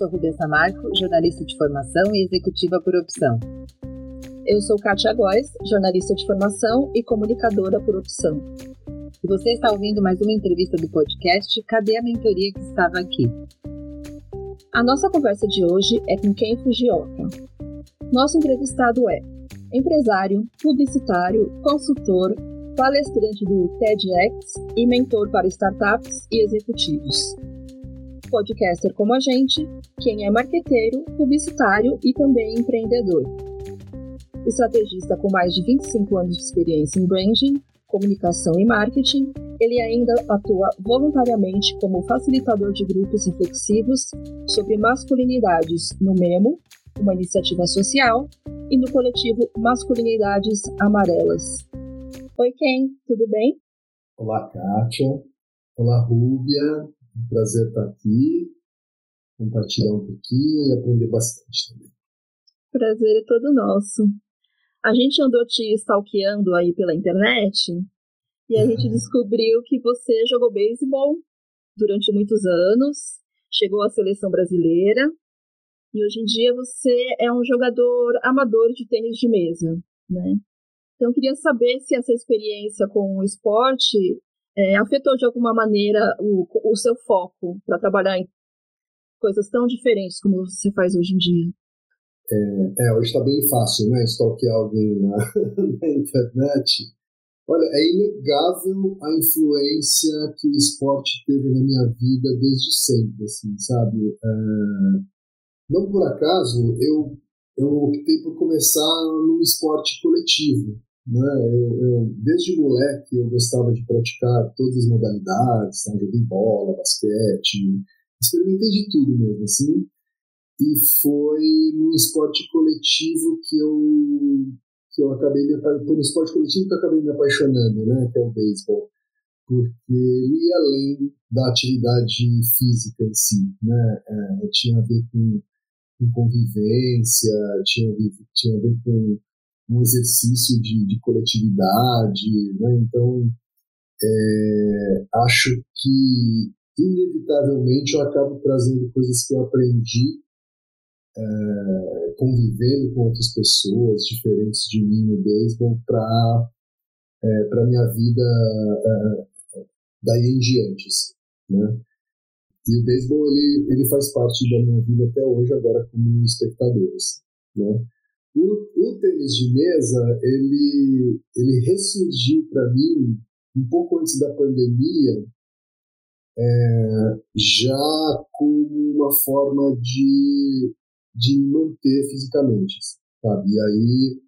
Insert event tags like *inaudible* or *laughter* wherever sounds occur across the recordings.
sou Rubens Samarco, jornalista de formação e executiva por opção. Eu sou Kátia Góes, jornalista de formação e comunicadora por opção. E você está ouvindo mais uma entrevista do podcast Cadê a Mentoria que estava aqui? A nossa conversa de hoje é com Ken Fujioka. Nosso entrevistado é empresário, publicitário, consultor, palestrante do TEDx e mentor para startups e executivos. Podcaster como a gente, quem é marqueteiro, publicitário e também empreendedor. Estrategista com mais de 25 anos de experiência em branding, comunicação e marketing, ele ainda atua voluntariamente como facilitador de grupos reflexivos sobre masculinidades no Memo, uma iniciativa social, e no coletivo Masculinidades Amarelas. Oi, Ken, tudo bem? Olá, Kátia. Olá, Rúbia. Um prazer estar aqui, compartilhar um pouquinho e aprender bastante também. Prazer é todo nosso. A gente andou te stalkeando aí pela internet e a gente *laughs* descobriu que você jogou beisebol durante muitos anos, chegou à seleção brasileira e hoje em dia você é um jogador amador de tênis de mesa, né? Então, eu queria saber se essa experiência com o esporte é, afetou de alguma maneira o, o seu foco para trabalhar em coisas tão diferentes como você faz hoje em dia. É, é hoje está bem fácil, né? Stalkear alguém na, *laughs* na internet. Olha, é inegável a influência que o esporte teve na minha vida desde sempre, assim, sabe? É, não por acaso eu eu optei por começar num esporte coletivo, né? Eu, eu, desde moleque eu gostava de praticar todas as modalidades, então joguei bola, basquete, experimentei de tudo mesmo, assim. E foi num esporte coletivo que eu que eu acabei me no esporte coletivo que eu acabei me apaixonando, né? Que é o beisebol, porque ele ia além da atividade física em si, né? É, tinha a ver com, com convivência, tinha, tinha a ver com um exercício de, de coletividade, né? Então, é, acho que inevitavelmente eu acabo trazendo coisas que eu aprendi é, convivendo com outras pessoas diferentes de mim no beisebol para é, para minha vida é, daí em diante, assim, né? E o beisebol ele ele faz parte da minha vida até hoje agora como espectador, assim, né? O, o tênis de mesa, ele, ele ressurgiu para mim um pouco antes da pandemia, é, já como uma forma de, de manter fisicamente, sabe? E aí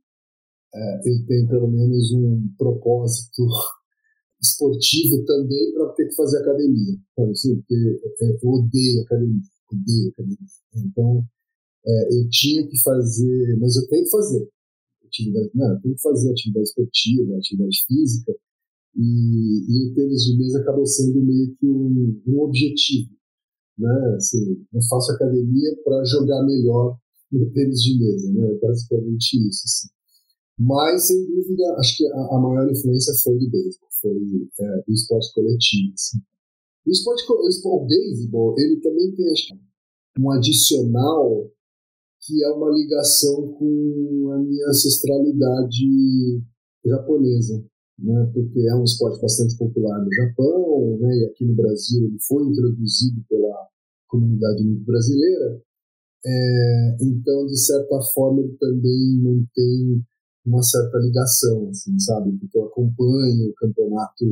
é, eu tenho pelo menos um propósito *laughs* esportivo também para ter que fazer academia, sabe? Assim, porque é, eu odeio academia, odeio academia. Então, é, eu tinha que fazer, mas eu tenho que fazer atividade, não, eu tenho que fazer atividade esportiva, atividade física, e, e o tênis de mesa acabou sendo meio que um, um objetivo, né? Assim, eu faço academia para jogar melhor no tênis de mesa, né? Basicamente isso, assim. Mas, sem dúvida, acho que a, a maior influência foi do beisebol, foi é, esporte coletivo, assim. O esporte, o esporte beisebol, ele também tem, acho um adicional que é uma ligação com a minha ancestralidade japonesa, né? porque é um esporte bastante popular no Japão, né? e aqui no Brasil ele foi introduzido pela comunidade brasileira, é, então, de certa forma, ele também mantém uma certa ligação, assim, sabe? Porque eu acompanho o campeonato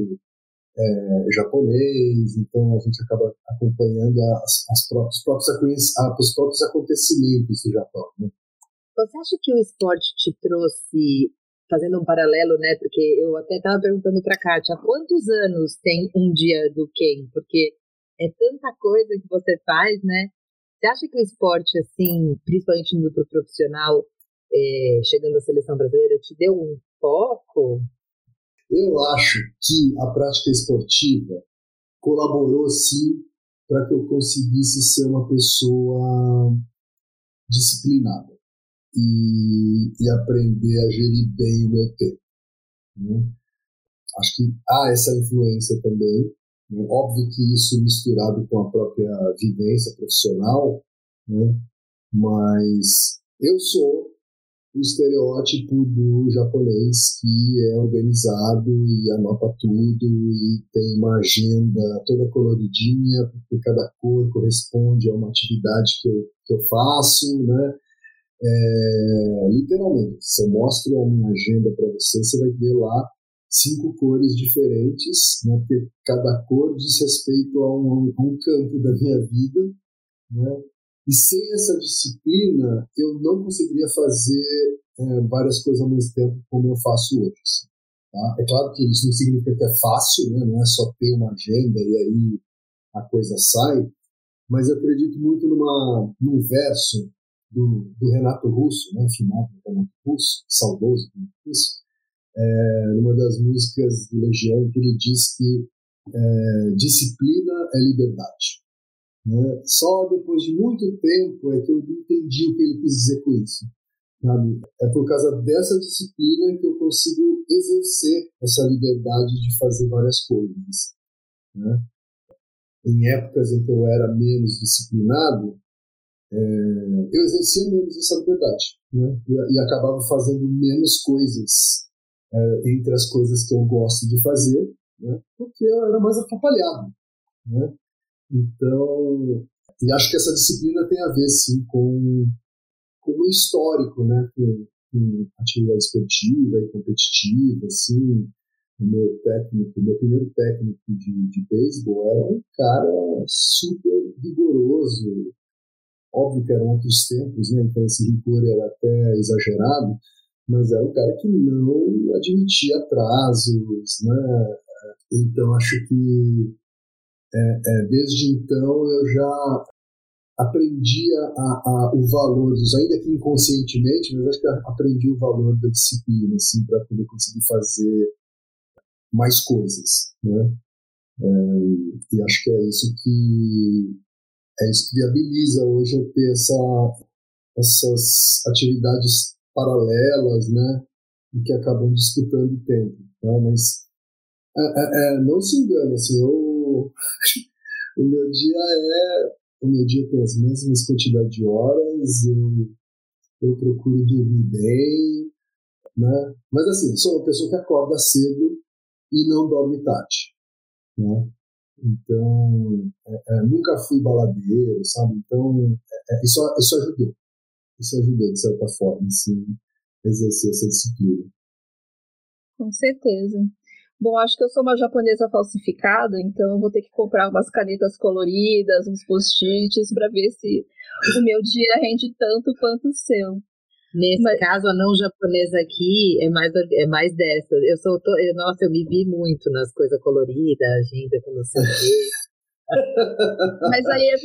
é, japonês, então a gente acaba acompanhando as, as próprios, os, próprios, os próprios acontecimentos do Japão. Né? Você acha que o esporte te trouxe, fazendo um paralelo, né? Porque eu até estava perguntando para a Kátia, quantos anos tem um dia do Ken? Porque é tanta coisa que você faz, né? Você acha que o esporte, assim, principalmente no profissional, é, chegando à seleção brasileira, te deu um foco? Eu acho que a prática esportiva colaborou sim para que eu conseguisse ser uma pessoa disciplinada e, e aprender a gerir bem o meu tempo. Né? Acho que há essa influência também. Né? Óbvio que isso misturado com a própria vivência profissional, né? Mas eu sou o estereótipo do japonês que é organizado e anota tudo e tem uma agenda toda coloridinha, porque cada cor corresponde a uma atividade que eu, que eu faço, né? É, literalmente, se eu mostro a minha agenda para você, você vai ver lá cinco cores diferentes, né? porque cada cor diz respeito a um, a um campo da minha vida, né? E sem essa disciplina, eu não conseguiria fazer é, várias coisas ao mesmo tempo como eu faço hoje. Assim, tá? É claro que isso não significa que é fácil, né? não é só ter uma agenda e aí a coisa sai, mas eu acredito muito numa, num verso do, do Renato Russo, né? finado Renato Russo, saudoso Renato Russo, é, numa das músicas do Legião, que ele diz que é, disciplina é liberdade. Né? Só depois de muito tempo é que eu entendi o que ele quis dizer com isso. Sabe? É por causa dessa disciplina que eu consigo exercer essa liberdade de fazer várias coisas. Né? Em épocas em que eu era menos disciplinado, é, eu exercia menos essa liberdade né? e, e acabava fazendo menos coisas é, entre as coisas que eu gosto de fazer, né? porque eu era mais atrapalhado. Né? Então, e acho que essa disciplina tem a ver, sim, com, com o histórico, né? Com, com atividade esportiva e competitiva, assim. O meu técnico, meu primeiro técnico de, de beisebol era um cara super rigoroso. Óbvio que eram outros tempos, né? Então esse rigor era até exagerado, mas era um cara que não admitia atrasos, né? Então acho que é, é, desde então eu já aprendi a, a, o valor disso, ainda que inconscientemente, mas acho que aprendi o valor da disciplina, assim, para poder conseguir fazer mais coisas, né? É, e acho que é isso que é isso que viabiliza hoje eu ter essa, essas atividades paralelas, né? E que acabam disputando o tempo, tá? Mas é, é, é não se engane, assim, eu *laughs* o meu dia é. O meu dia tem as mesmas quantidades de horas, eu, eu procuro dormir bem, né? Mas assim, sou uma pessoa que acorda cedo e não dorme tarde, né? Então, é, é, nunca fui baladeiro, sabe? Então, é, é isso, isso ajudou. Isso ajudou, de certa forma, assim, exercer essa disciplina. Com certeza. Bom, acho que eu sou uma japonesa falsificada, então eu vou ter que comprar umas canetas coloridas, uns post-its, para ver se o meu dia rende tanto quanto o seu. Nesse Mas... caso, a não japonesa aqui é mais, é mais dessa. Eu sou. To... Nossa, eu me vi muito nas coisas coloridas, agenda com não sei o quê. *laughs* Mas aí é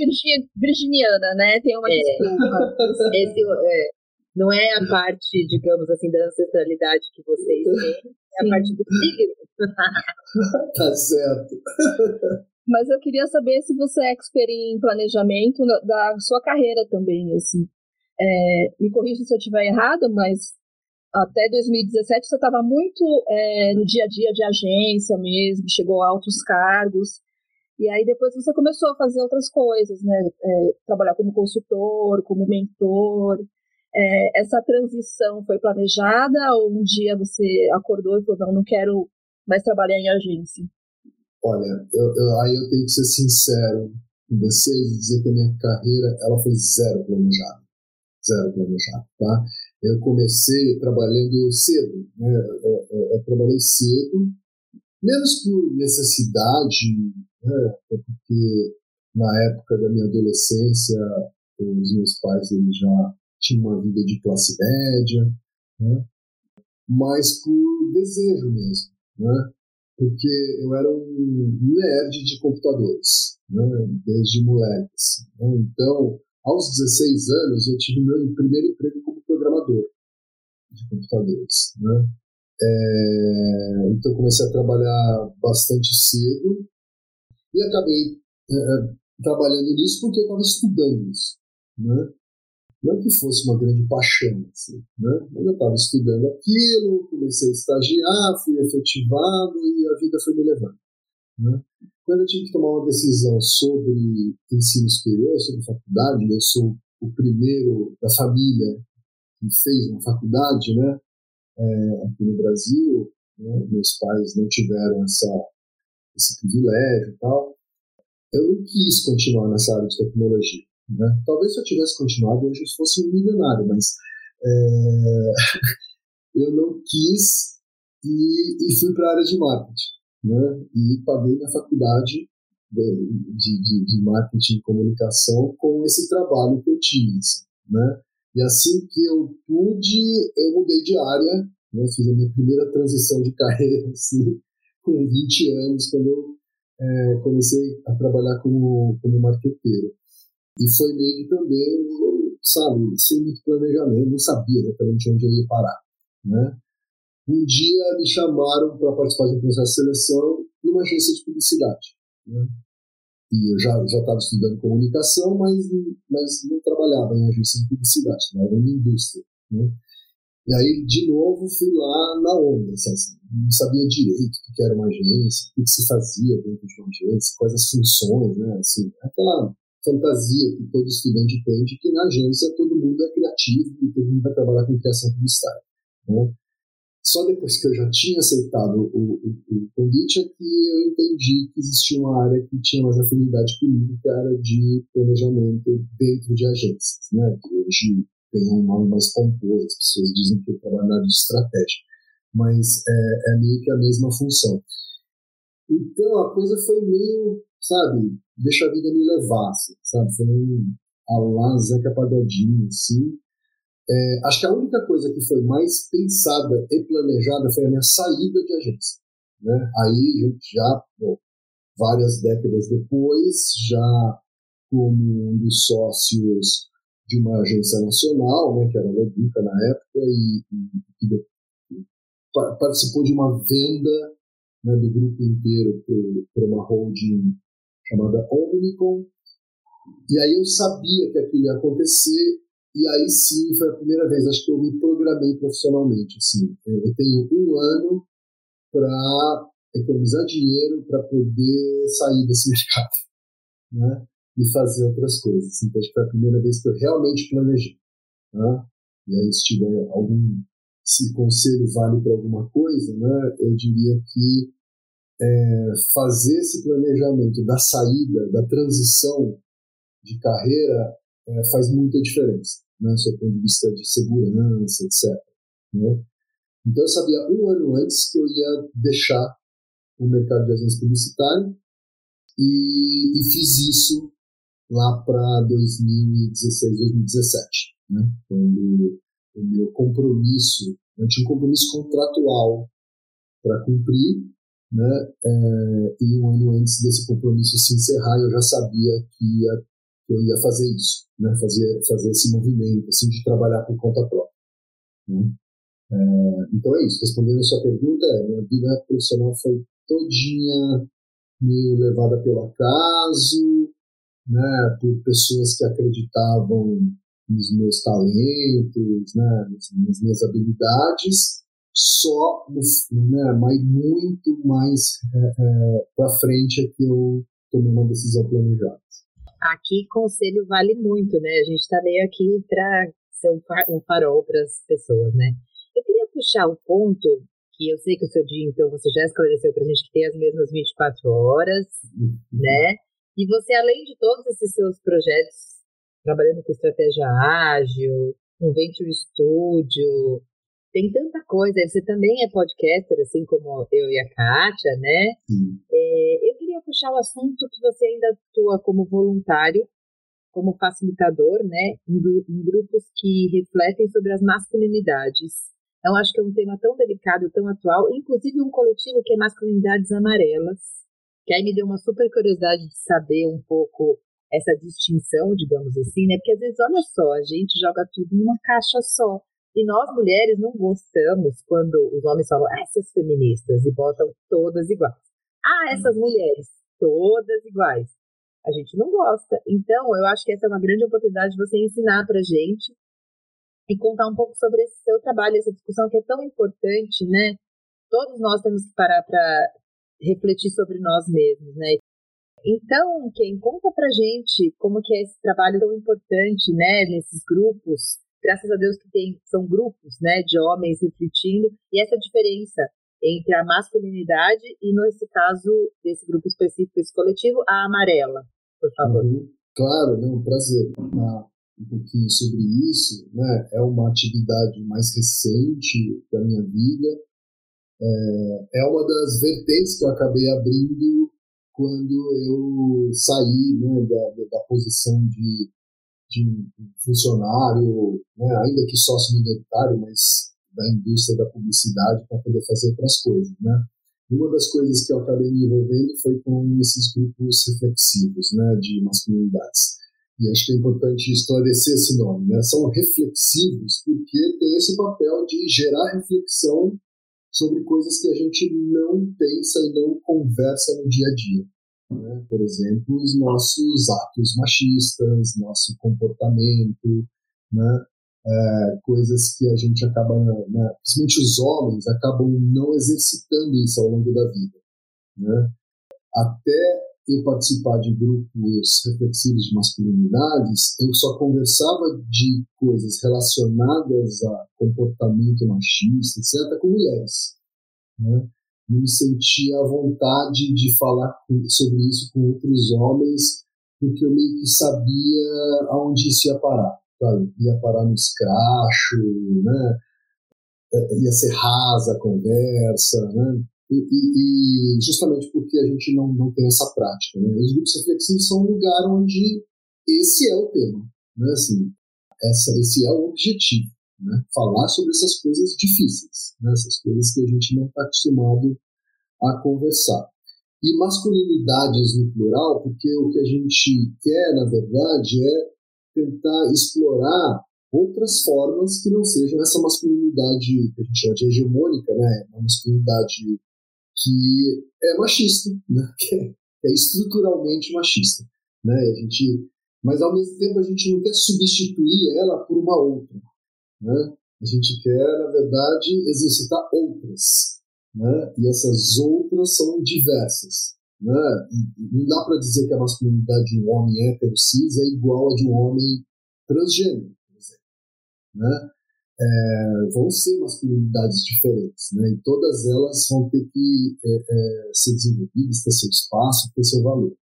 virginiana, né? Tem uma é. desculpa. Esse, é, não é a parte, digamos assim, da ancestralidade que vocês têm, é a parte do signo. *laughs* tá certo. *laughs* Mas eu queria saber se você é expert em planejamento da sua carreira também, assim. É, me corrija se eu estiver errada, mas até 2017 você estava muito é, no dia a dia de agência mesmo, chegou a altos cargos. E aí depois você começou a fazer outras coisas, né? É, trabalhar como consultor, como mentor. É, essa transição foi planejada ou um dia você acordou e falou, não, não quero mais trabalhar em agência? Olha, eu, eu, aí eu tenho que ser sincero com vocês e dizer que a minha carreira ela foi zero planejada. Zero planejada, tá? Eu comecei trabalhando cedo, né? Eu, é, é, eu trabalhei cedo, menos por necessidade, né? porque na época da minha adolescência os meus pais eles já tinha uma vida de classe média, né? mas por desejo mesmo, né? porque eu era um nerd de computadores, né? desde moleque. Assim, né? Então, aos 16 anos, eu tive meu primeiro emprego como programador de computadores. Né? É, então, comecei a trabalhar bastante cedo e acabei é, trabalhando nisso porque eu estava estudando isso. Né? Não que fosse uma grande paixão, assim, né? Mas eu estava estudando aquilo, comecei a estagiar, fui efetivado e a vida foi me levando. Né? Quando eu tive que tomar uma decisão sobre ensino superior, sobre faculdade, eu sou o primeiro da família que fez uma faculdade, né? É, aqui no Brasil, né, meus pais não tiveram essa, esse privilégio e tal. Eu não quis continuar nessa área de tecnologia. Né? Talvez se eu tivesse continuado hoje eu fosse um milionário, mas é, *laughs* eu não quis e, e fui para a área de marketing. Né? E paguei minha faculdade de, de, de, marketing e comunicação com esse trabalho que eu tinha. Assim, né? E assim que eu pude, eu mudei de área, né? fiz a minha primeira transição de *laughs* carreira assim, com 20 anos, quando eu é, comecei a trabalhar como, como marqueteiro. E foi meio que também, sabe, sem muito planejamento, não sabia exatamente onde eu ia parar. Né? Um dia me chamaram para participar de um processo de seleção numa agência de publicidade. Né? E eu já estava estudando comunicação, mas, mas não trabalhava em agência de publicidade, trabalhava em indústria. Né? E aí, de novo, fui lá na onda, assim, não sabia direito o que era uma agência, o que se fazia dentro de uma agência, quais as funções, né? Assim, aquela fantasia que todo estudante tem de que na agência todo mundo é criativo e todo mundo vai trabalhar com criação publicitária. Né? Só depois que eu já tinha aceitado o, o, o, convite é que eu entendi que existia uma área que tinha mais afinidade comigo, que era área de planejamento dentro de agências, né? que hoje tem um nome mais pomposo, as pessoas dizem que eu trabalho na área de estratégia, mas é, é meio que a mesma função. Então a coisa foi meio, sabe, deixa a vida me levar, assim, sabe? Foi meio a lá Zeca Pagodinho, assim. É, acho que a única coisa que foi mais pensada e planejada foi a minha saída de agência. Né? Aí, a gente já, bom, várias décadas depois, já como um dos sócios de uma agência nacional, né, que era a Leduca na época, e, e, e participou de uma venda né, do grupo inteiro para uma holding chamada Omnicom. E aí eu sabia que aquilo ia acontecer, e aí sim foi a primeira vez, acho que eu me programei profissionalmente. Assim, eu tenho um ano para economizar dinheiro para poder sair desse *laughs* mercado, né? E fazer outras coisas. Então, acho que foi a primeira vez que eu realmente planejei. Né? E aí, se tiver algum se conselho vale para alguma coisa, né, eu diria que é, fazer esse planejamento da saída, da transição de carreira é, faz muita diferença, né, do ponto de vista de segurança, etc. Né? Então eu sabia um ano antes que eu ia deixar o mercado de agência publicitária e, e fiz isso lá para 2016, 2017, né? quando o meu compromisso, eu tinha um compromisso contratual para cumprir né? É, e um ano antes desse compromisso se encerrar, eu já sabia que, ia, que eu ia fazer isso, né? fazer, fazer esse movimento assim, de trabalhar por conta própria. Né? É, então é isso, respondendo a sua pergunta, é, minha vida profissional foi todinha meio levada pelo acaso, né, por pessoas que acreditavam nos meus talentos, né, nas minhas habilidades, só né, mas muito mais é, é, para frente é que eu tomei uma decisão planejada. Aqui conselho vale muito, né? A gente está meio aqui para ser um farol para as pessoas, né? Eu queria puxar o ponto que eu sei que o seu dia, então, você já esclareceu para a gente que tem as mesmas 24 horas, uhum. né? E você, além de todos esses seus projetos, trabalhando com estratégia ágil, um venture studio, tem tanta coisa. Você também é podcaster, assim como eu e a Kátia, né? É, eu queria puxar o assunto que você ainda atua como voluntário, como facilitador, né? Em, em grupos que refletem sobre as masculinidades. Então, acho que é um tema tão delicado, tão atual, inclusive um coletivo que é Masculinidades Amarelas, que aí me deu uma super curiosidade de saber um pouco essa distinção, digamos assim, né? Porque às vezes, olha só, a gente joga tudo numa caixa só. E nós mulheres não gostamos quando os homens falam ah, essas feministas e botam todas iguais. Ah, essas mulheres, todas iguais. A gente não gosta. Então, eu acho que essa é uma grande oportunidade de você ensinar pra gente e contar um pouco sobre esse seu trabalho, essa discussão que é tão importante, né? Todos nós temos que parar para refletir sobre nós mesmos, né? então, quem conta pra gente como que é esse trabalho tão importante, né, nesses grupos, graças a Deus que tem, são grupos, né, de homens refletindo, e essa diferença entre a masculinidade e, nesse caso, desse grupo específico, esse coletivo, a amarela, por favor. Uhum. Claro, não, prazer. Ah, um pouquinho sobre isso, né, é uma atividade mais recente da minha vida, é, é uma das vertentes que eu acabei abrindo quando eu saí né, da, da posição de, de funcionário, né, ainda que sócio minoritário, mas da indústria da publicidade para poder fazer outras coisas, né? E uma das coisas que eu acabei me envolvendo foi com esses grupos reflexivos, né, de masculinidades. E acho que é importante esclarecer esse nome, né? São reflexivos porque tem esse papel de gerar reflexão sobre coisas que a gente não pensa e não conversa no dia a dia. Né? Por exemplo, os nossos atos machistas, nosso comportamento, né? É, coisas que a gente acaba, né? principalmente os homens, acabam não exercitando isso ao longo da vida. Né? Até eu participar de grupos reflexivos de masculinidades, eu só conversava de coisas relacionadas a comportamento machista, etc., com mulheres. Né? Me sentia à vontade de falar sobre isso com outros homens, porque eu meio que sabia aonde isso ia parar. Sabe? Ia parar no escracho, né? É, ia ser rasa a conversa, né? E, e, justamente porque a gente não, não tem essa prática. Né? Os grupos reflexivos são um lugar onde esse é o tema, né? assim, essa, esse é o objetivo. Né? Falar sobre essas coisas difíceis, né? essas coisas que a gente não está acostumado a conversar. E masculinidades no plural, porque o que a gente quer, na verdade, é tentar explorar outras formas que não sejam essa masculinidade que a gente chama de hegemônica, né? uma masculinidade que é machista, né? *laughs* que, é, é estruturalmente machista. Né? A gente, mas ao mesmo tempo a gente não quer substituir ela por uma outra. Né? A gente quer, na verdade, exercitar outras. Né? E essas outras são diversas. Né? Não dá para dizer que a masculinidade de um homem hétero cis é igual a de um homem transgênero, por exemplo. Né? é, vão ser masculinidades diferentes, né? E todas elas vão ter que é, é, ser desenvolvidas, ter seu espaço, ter seu valor,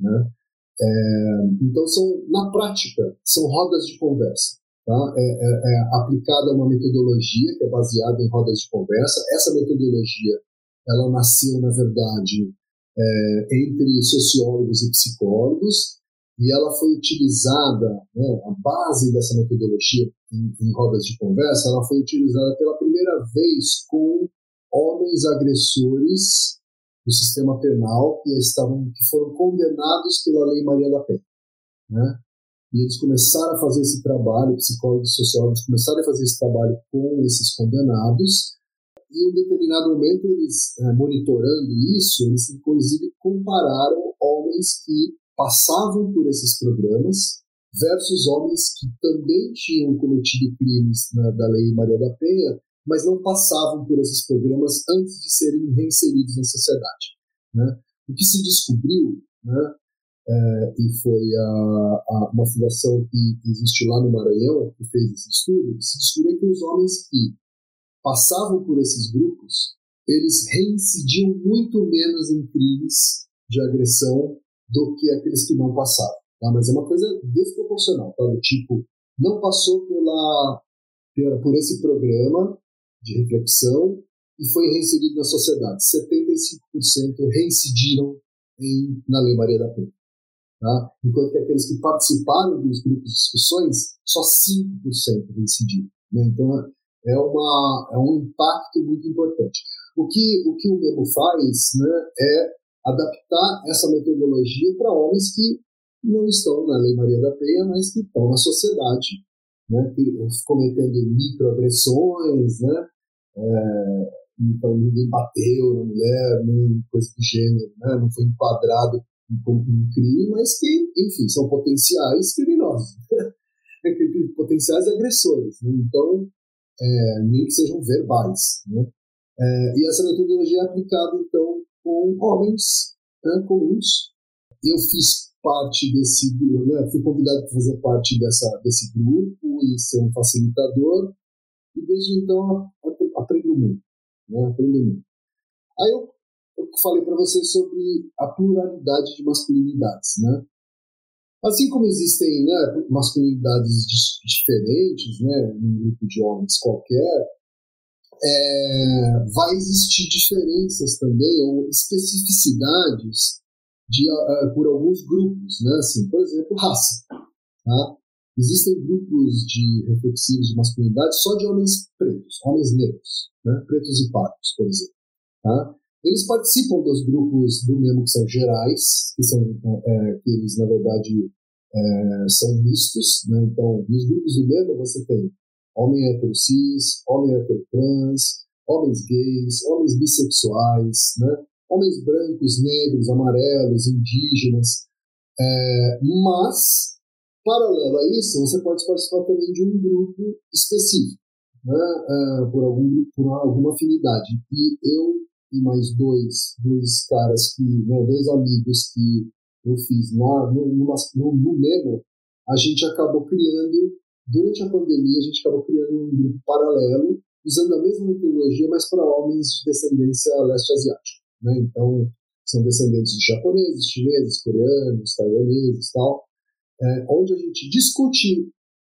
né? É, então são na prática são rodas de conversa, tá? É, é, é, aplicada uma metodologia que é baseada em rodas de conversa. Essa metodologia ela nasceu na verdade entre sociólogos e psicólogos e ela foi utilizada, né, a base dessa metodologia em, em, rodas de conversa, ela foi utilizada pela primeira vez com homens agressores do sistema penal que estavam que foram condenados pela Lei Maria da Penha, né? E eles começaram a fazer esse trabalho, psicólogos e sociólogos começaram a fazer esse trabalho com esses condenados, e em um determinado momento eles, é, monitorando isso, eles inclusive compararam homens que passavam por esses programas versus homens que também tinham cometido crimes na, da Lei Maria da Penha, mas não passavam por esses programas antes de serem reinseridos na sociedade. Né? O que se descobriu, né, é, e foi a, a, uma fundação que existe lá no Maranhão, que fez esse estudo, se descobriu que os homens que passavam por esses grupos, eles reincidiam muito menos em crimes de agressão do que aqueles que não passaram. Tá? Mas é uma coisa desproporcional, tá? Do tipo, não passou pela, pela, por esse programa de reflexão e foi reinserido na sociedade. 75% reincidiram em, na Lei Maria da Penha. Tá? Enquanto que aqueles que participaram dos grupos de discussões, só 5% reincidiram. Né? Então, é, uma, é um impacto muito importante. O que o, que o Memo faz né, é adaptar essa metodologia para homens que não estão na Lei Maria da Penha, mas que estão na sociedade, né, cometendo microagressões, né, é, então ninguém bateu na mulher, nem coisa do gênero, né, não foi enquadrado um crime, mas que, enfim, são potenciais criminosos, *laughs* potenciais agressores. Né, então, é, nem que sejam verbais. Né, é, e essa metodologia é aplicada, então, com homens né, comuns eu fiz parte desse né, fui convidado para fazer parte dessa, desse grupo e ser um facilitador, e desde então aprendo muito, né, aprendo muito. Aí eu, eu falei para vocês sobre a pluralidade de masculinidades, né? Assim como existem né, masculinidades diferentes, né, num grupo de homens qualquer, é, vai existir diferenças também ou especificidades de, uh, por alguns grupos, né? Assim, por exemplo, raça. Tá? Existem grupos de reflexivos de masculinidade só de homens pretos, homens negros, né? pretos e pardos, por exemplo. Tá? Eles participam dos grupos do mesmo que são gerais, que são é, é, que eles na verdade é, são mistos, né? Então, nos grupos do mesmo você tem homem hétero cis, homem hétero trans, homens gays, homens bissexuais, né? homens brancos, negros, amarelos, indígenas. É, mas, paralelo a isso, você pode participar também de um grupo específico, né? É, por, algum, por alguma afinidade. E eu e mais dois, dois caras que, né, dois amigos que eu fiz lá no, no, no, a gente acabou criando Durante a pandemia, a gente acabou criando um grupo paralelo, usando a mesma metodologia, mas para homens de descendência leste asiática. Né? Então, são descendentes de japoneses, chineses, coreanos, taiwaneses tal, é, onde a gente discute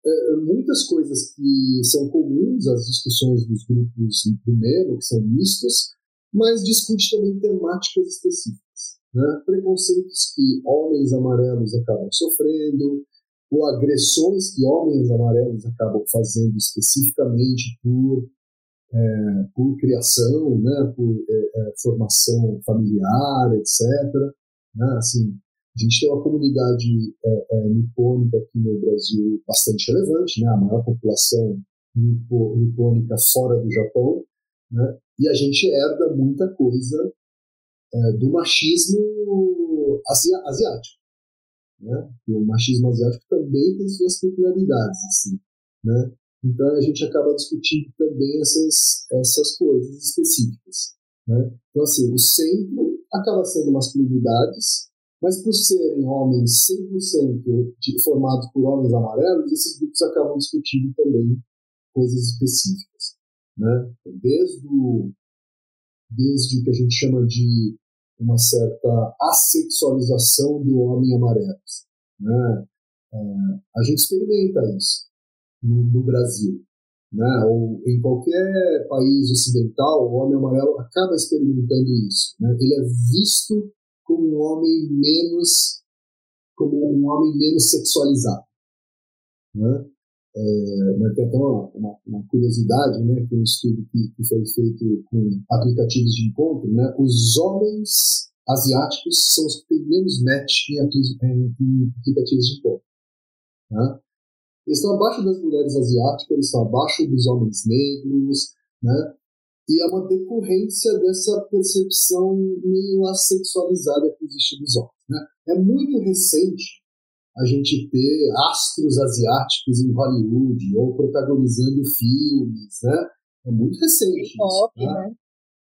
é, muitas coisas que são comuns às discussões dos grupos do Memo, que são mistos, mas discute também temáticas específicas. Né? Preconceitos que homens amarelos acabam sofrendo, ou agressões que homens amarelos acabam fazendo especificamente por, é, por criação, né, por é, é, formação familiar, etc. Né, assim, a gente tem uma comunidade é, é, nipônica aqui no Brasil bastante relevante, né, a maior população nipônica fora do Japão, né, e a gente herda muita coisa é, do machismo asiático. Né? O machismo asiático também tem suas peculiaridades, assim, né? Então a gente acaba discutindo também essas, essas coisas específicas. Né? Então, assim, o centro acaba sendo masculinidades, mas por serem homens 100% de, formados por homens amarelos, esses grupos acabam discutindo também coisas específicas. Né? Desde, o, desde o que a gente chama de uma certa assexualização do homem amarelo. Né? É, a gente experimenta isso no, no, Brasil. Né? Ou em qualquer país ocidental, o homem amarelo acaba experimentando isso. Né? Ele é visto como um homem menos como um homem menos sexualizado. Né? É, tem até uma, uma, uma, curiosidade, né, que é um estudo que, que, foi feito com aplicativos de encontro, né, os homens asiáticos são os que têm menos match em, em, em aplicativos de encontro. Né? Eles estão abaixo das mulheres asiáticas, eles estão abaixo dos homens negros, né? e é uma decorrência dessa percepção meio assexualizada que existe dos homens. Né? É muito recente a gente ter astros asiáticos em Hollywood ou protagonizando filmes, né? É muito recente. K-pop, né? né?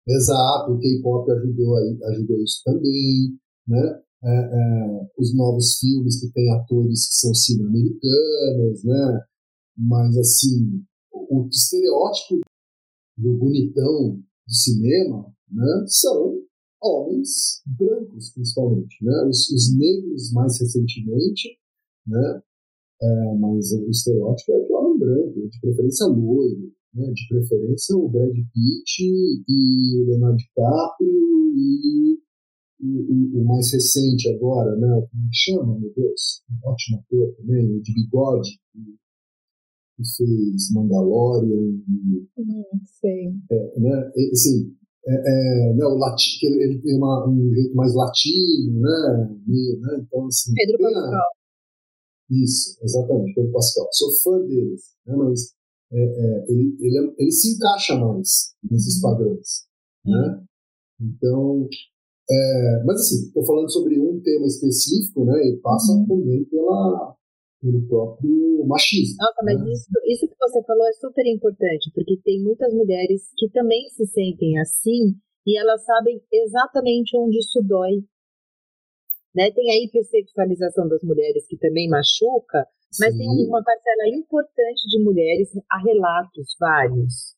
Exato, o K-pop ajudou, ajudou isso também, né? É, é, os novos filmes que tem atores que são sino-americanos, né? Mas, assim, o, o estereótipo do bonitão do cinema, né? São homens brancos, principalmente, né? Os, os negros, mais recentemente, né? É, mas o estereótipo é de homem branco, de preferência loiro, né? de preferência o Brad Pitt e o Leonardo DiCaprio e o, o, o, mais recente agora, né? Como chama, meu Deus? Um ótimo ator também, o de bigode, que, que fez Mandalorian. E, hum, sei. É, né? E, assim, é, é, né, o lati, ele, ele tem uma, um jeito mais latino, né? E, né? Então, assim, Pedro Pascal. Isso, exatamente, Pedro Pascal. Sou fã deles, né, mas é, é, ele, ele, ele, se encaixa mais nesses uhum. padrões. Né? Então, é, mas assim, estou falando sobre um tema específico, né, e passa uhum. também pela, pelo próprio machismo. Nossa, mas né? isso, isso que você falou é super importante, porque tem muitas mulheres que também se sentem assim e elas sabem exatamente onde isso dói Né? Tem a hipersexualização das mulheres que também machuca, mas Sim. tem uma parcela importante de mulheres, há relatos vários.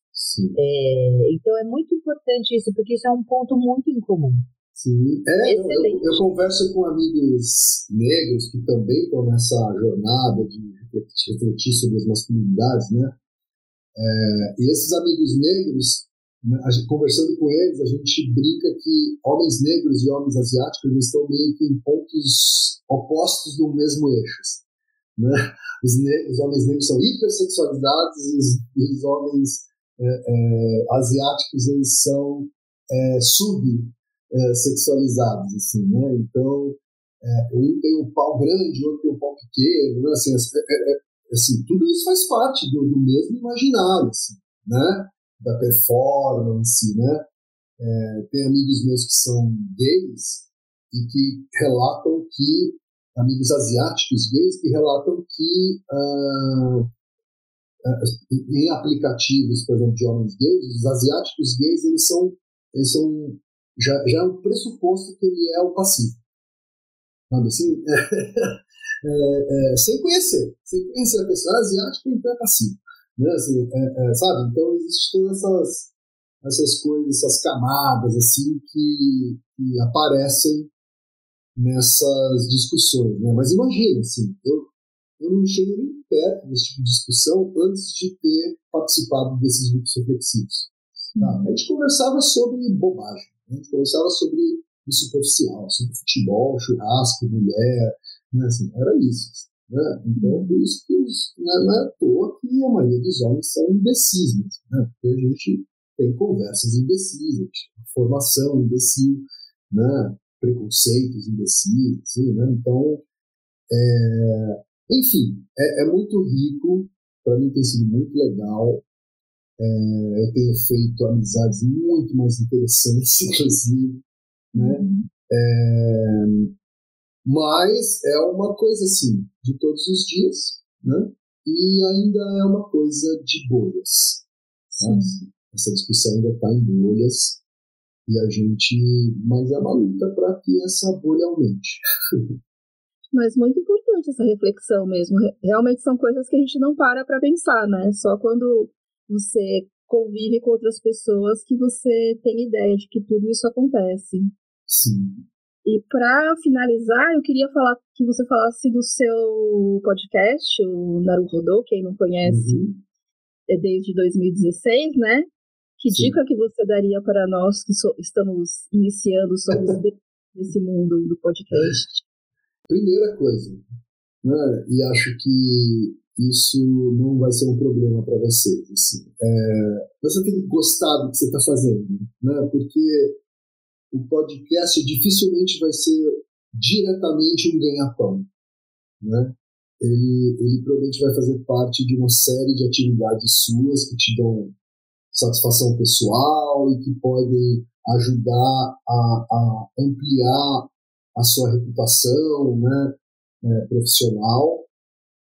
É, então é muito importante isso, porque isso é um ponto muito incomum. Sim, é, eu, eu, eu, converso com amigos negros que também estão nessa jornada de refletir sobre as masculinidades, né? É, e esses amigos negros, gente, conversando com eles, a gente brinca que homens negros e homens asiáticos estão meio que em pontos opostos do mesmo eixo. Né? Os, os homens negros são hipersexualizados e os, e os homens é, é, asiáticos eles são é, subsexualizados, é, assim, né? Então, é, um tem um pau grande, outro tem um pau pequeno, né? assim, é, assim, tudo isso faz parte do, do mesmo imaginário, assim, né? Da performance, né? tem amigos meus que são gays e que relatam que amigos asiáticos gays que relatam que uh, em aplicativos, por exemplo, de homens gays, os asiáticos gays, eles são, eles são já, já é um pressuposto que ele é o passivo. Sabe assim? *laughs* É, é, sem conhecer. Sem conhecer a pessoa asiática, então é passivo. Né? Assim, é, é, sabe? Então, existem todas essas, essas coisas, essas camadas assim que, que aparecem nessas discussões. Né? Mas imagina, assim, eu, eu não cheguei nem perto desse tipo de discussão antes de ter participado desses grupos reflexivos. Tá? A gente conversava sobre bobagem, a gente conversava sobre o superficial, sobre futebol, churrasco, mulher, né? assim, era isso. Né? Então, por isso que os, não, é, não é à toa que a maioria dos homens são imbecis, né? porque a gente tem conversas imbecis, formação imbecil, né? preconceitos imbecis, assim, né? então é, enfim, é, é muito rico, para mim tem sido muito legal. É, eu tenho feito amizades muito mais interessantes, *laughs* inclusive, né? Uhum. Mas é uma coisa assim, de todos os dias, né? E ainda é uma coisa de bolhas. Né? Essa discussão ainda está em bolhas e a gente, mas é uma luta para que essa bolha aumente. Mas muito importante essa reflexão mesmo. Realmente são coisas que a gente não para para pensar, né? Só quando você convive com outras pessoas que você tem ideia de que tudo isso acontece. Sim. E para finalizar, eu queria falar que você falasse do seu podcast, o Naruhodô, quem não conhece, uhum. é desde 2016, né? Que Sim. dica que você daria para nós que so estamos iniciando, somos *laughs* nesse mundo do podcast? Primeira coisa, né, e acho que isso não vai ser um problema para vocês. Assim. É, você tem que gostar do que você está fazendo, né, porque o podcast dificilmente vai ser diretamente um ganha-pão. Né? Ele, ele provavelmente vai fazer parte de uma série de atividades suas que te dão satisfação pessoal e que podem ajudar a, a ampliar a sua reputação né, é, profissional,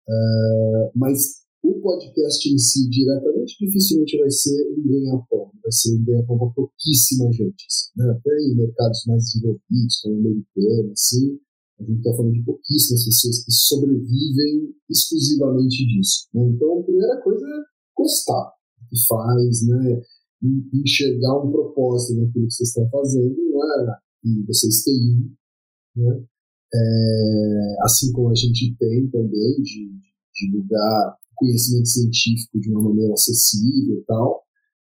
é, mas o podcast em si, diretamente, dificilmente vai ser um ganha-pão, vai ser um ganha-pão para pouquíssima gente. Assim, né? Até em mercados mais desenvolvidos, como o americano, assim, a gente está falando de pouquíssimas pessoas que sobrevivem exclusivamente disso. Né? Então, a primeira coisa é gostar do que faz, né? enxergar um propósito naquilo que vocês estão fazendo, né? e vocês têm né? É, assim como a gente tem também de divulgar conhecimento científico de uma maneira acessível e tal.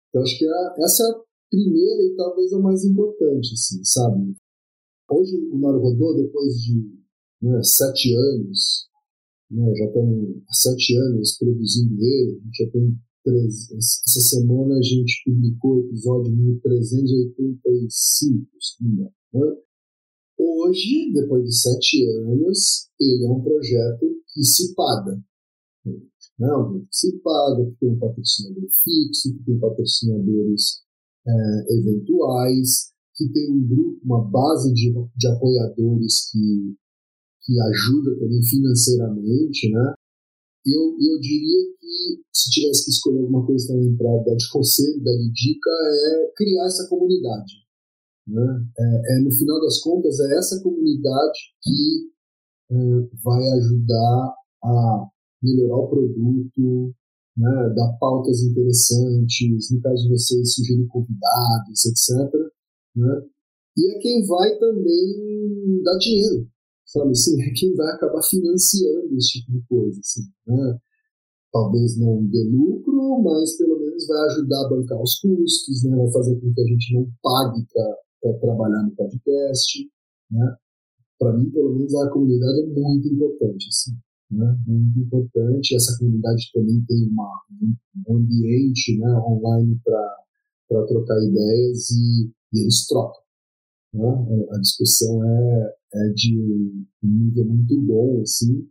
Então, acho que a, essa é a primeira e talvez a mais importante, assim, sabe? Hoje, o Naruhodô, depois de né, sete anos, né, já estamos há sete anos produzindo ele, a gente já tem três, essa semana a gente publicou o episódio 1385, né? Hoje, depois de sete anos, ele é um projeto que se paga. Não, que se paga, que tem um patrocinador fixo, que tem patrocinadores é, eventuais, que tem um grupo, uma base de, de apoiadores que, que ajuda também financeiramente, né? Eu, eu diria que se tivesse que escolher alguma coisa também para dar de conselho, dar de dica, é criar essa comunidade Né? É, é, no final das contas, é essa comunidade que é, vai ajudar a melhorar o produto, né, dar pautas interessantes, no caso de vocês, sugerir convidados, etc. Né? E é quem vai também dar dinheiro, sabe? Assim, é quem vai acabar financiando esse tipo de coisa. Assim, né? Talvez não dê lucro, mas pelo menos vai ajudar a bancar os custos, né? vai fazer com que a gente não pague para trabalhar no podcast. Né? Para mim, pelo menos, a comunidade é muito importante. Assim né, muito importante. Essa comunidade também tem uma, um ambiente né, online para trocar ideias e, e eles trocam. Né? A discussão é, é de um nível muito bom, assim,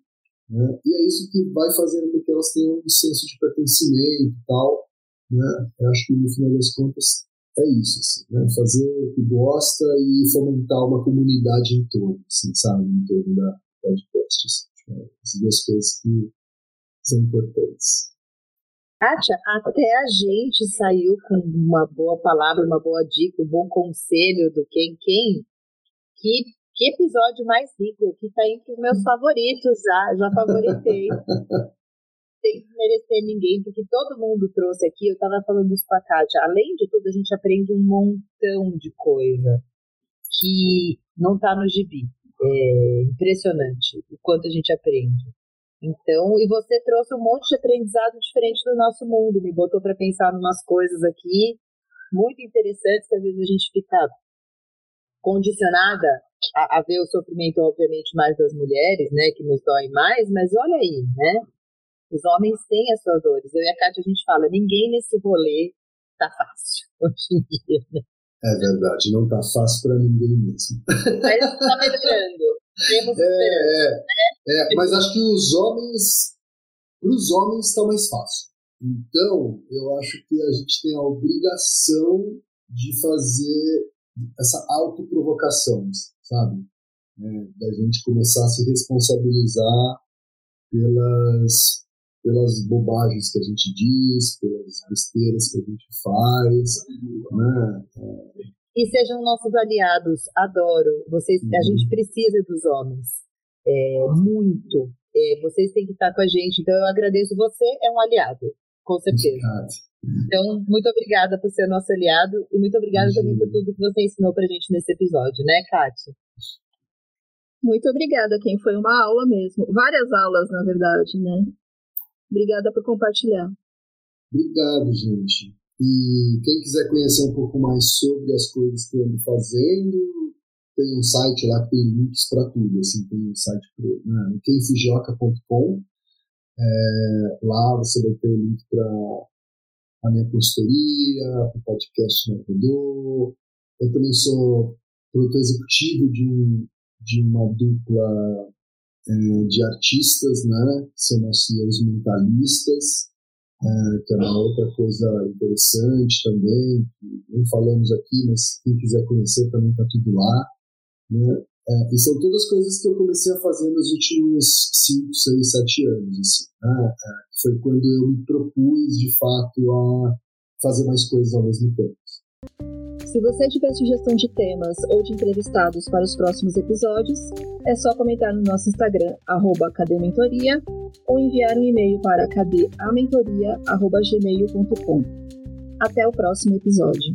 né? e é isso que vai fazendo com que elas tenham um senso de pertencimento e tal. Né? Eu acho que no final das contas é isso, assim, né? fazer o que gosta e fomentar uma comunidade em torno, assim, sabe, em torno da podcast. Assim. Essas duas coisas que são importantes. Kátia, até a gente saiu com uma boa palavra, uma boa dica, um bom conselho do quem quem. Que, que episódio mais rico, que está entre os meus favoritos já, já favoritei. *laughs* Sem merecer ninguém, porque todo mundo trouxe aqui, eu estava falando isso com a Kátia, além de tudo, a gente aprende um montão de coisa que não está no gibi. É impressionante o quanto a gente aprende. Então, e você trouxe um monte de aprendizado diferente do nosso mundo, me botou para pensar em umas coisas aqui muito interessantes que às vezes a gente fica condicionada a, a, ver o sofrimento, obviamente, mais das mulheres, né, que nos dói mais, mas olha aí, né, os homens têm as suas dores. Eu e a Kátia, a gente fala, ninguém nesse rolê tá fácil *laughs* hoje em dia, né? É verdade, não tá fácil para ninguém mesmo. Mas está melhorando. Temos é, é, é, mas acho que os homens, para os homens está mais fácil. Então, eu acho que a gente tem a obrigação de fazer essa autoprovocação, sabe? É, da gente começar a se responsabilizar pelas pelas bobagens que a gente diz, pelas besteiras que a gente faz, né? E sejam nossos aliados, adoro. Vocês, uhum. A gente precisa dos homens, é, muito. É, vocês têm que estar com a gente, então eu agradeço. Você é um aliado, com certeza. Obrigado. Então, muito obrigada por ser nosso aliado e muito obrigada uhum. também por tudo que você ensinou pra gente nesse episódio, né, Kátia? Muito obrigada, quem foi uma aula mesmo. Várias aulas, na verdade, né? Obrigada por compartilhar. Obrigado, gente. E quem quiser conhecer um pouco mais sobre as coisas que eu ando fazendo, tem um site lá que tem links para tudo. Assim, tem um site né, quemfujioka.com. É, lá você vai ter o link para a minha consultoria, para o podcast na Rodô. Eu também sou produtor executivo de, um, de uma dupla de artistas, né? São os mentalistas, é, que é uma outra coisa interessante também, não falamos aqui, mas quem quiser conhecer também está tudo lá. Né? É, e são todas coisas que eu comecei a fazer nos últimos 5, 6, 7 anos. Assim, né? É, foi quando eu me propus, de fato, a fazer mais coisas ao mesmo tempo. Se você tiver sugestão de temas ou de entrevistados para os próximos episódios, é só comentar no nosso Instagram, arroba cadementoria, ou enviar um e-mail para cadeamentoria.gmail.com. Até o próximo episódio.